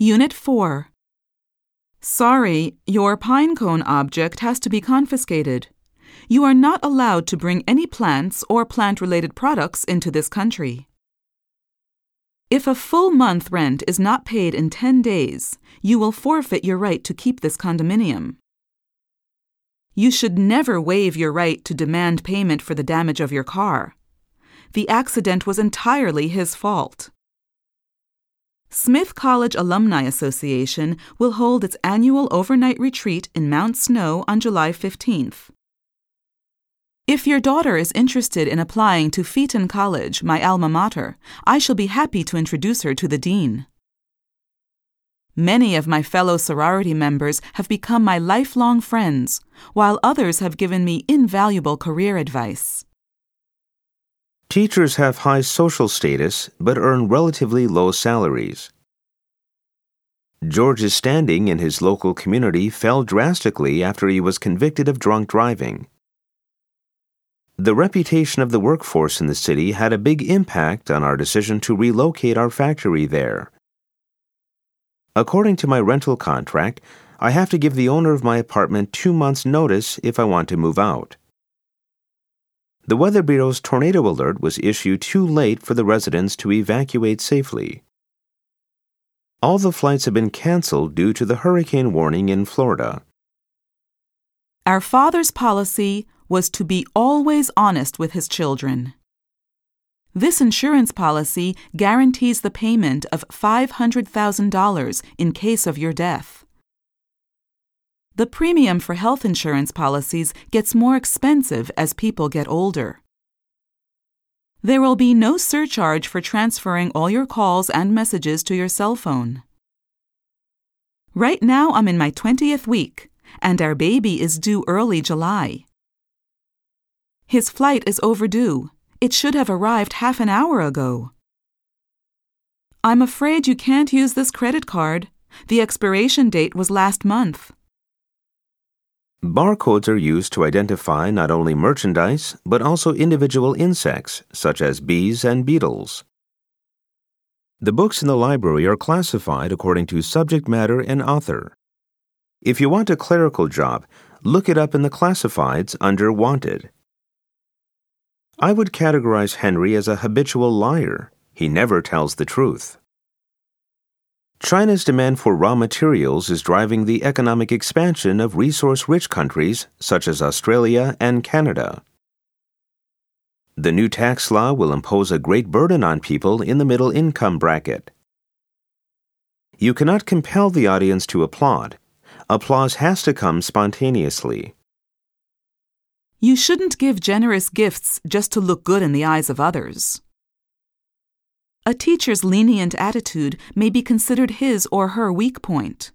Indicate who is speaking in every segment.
Speaker 1: Unit 4. Sorry, your pinecone object has to be confiscated. You are not allowed to bring any plants or plant related products into this country. If a full month rent is not paid in 10 days, you will forfeit your right to keep this condominium. You should never waive your right to demand payment for the damage of your car. The accident was entirely his fault. Smith College Alumni Association will hold its annual overnight retreat in Mount Snow on July 15th. If your daughter is interested in applying to Phaeton College, my alma mater, I shall be happy to introduce her to the dean. Many of my fellow sorority members have become my lifelong friends, while others have given me invaluable career advice.
Speaker 2: Teachers have high social status but earn relatively low salaries. George's standing in his local community fell drastically after he was convicted of drunk driving. The reputation of the workforce in the city had a big impact on our decision to relocate our factory there. According to my rental contract, I have to give the owner of my apartment two months' notice if I want to move out. The Weather Bureau's tornado alert was issued too late for the residents to evacuate safely. All the flights have been canceled due to the hurricane warning in Florida.
Speaker 1: Our father's policy was to be always honest with his children. This insurance policy guarantees the payment of $500,000 in case of your death. The premium for health insurance policies gets more expensive as people get older. There will be no surcharge for transferring all your calls and messages to your cell phone. Right now, I'm in my 20th week, and our baby is due early July. His flight is overdue. It should have arrived half an hour ago. I'm afraid you can't use this credit card. The expiration date was last month.
Speaker 2: Barcodes are used to identify not only merchandise, but also individual insects, such as bees and beetles. The books in the library are classified according to subject matter and author. If you want a clerical job, look it up in the classifieds under Wanted. I would categorize Henry as a habitual liar. He never tells the truth. China's demand for raw materials is driving the economic expansion of resource rich countries such as Australia and Canada. The new tax law will impose a great burden on people in the middle income bracket. You cannot compel the audience to applaud. Applause has to come spontaneously.
Speaker 1: You shouldn't give generous gifts just to look good in the eyes of others. A teacher's lenient attitude may be considered his or her weak point.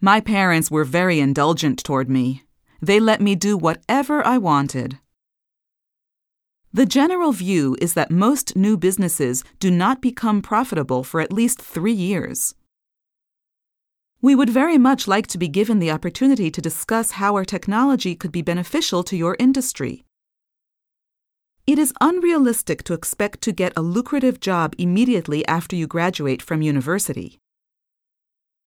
Speaker 1: My parents were very indulgent toward me. They let me do whatever I wanted. The general view is that most new businesses do not become profitable for at least three years. We would very much like to be given the opportunity to discuss how our technology could be beneficial to your industry. It is unrealistic to expect to get a lucrative job immediately after you graduate from university.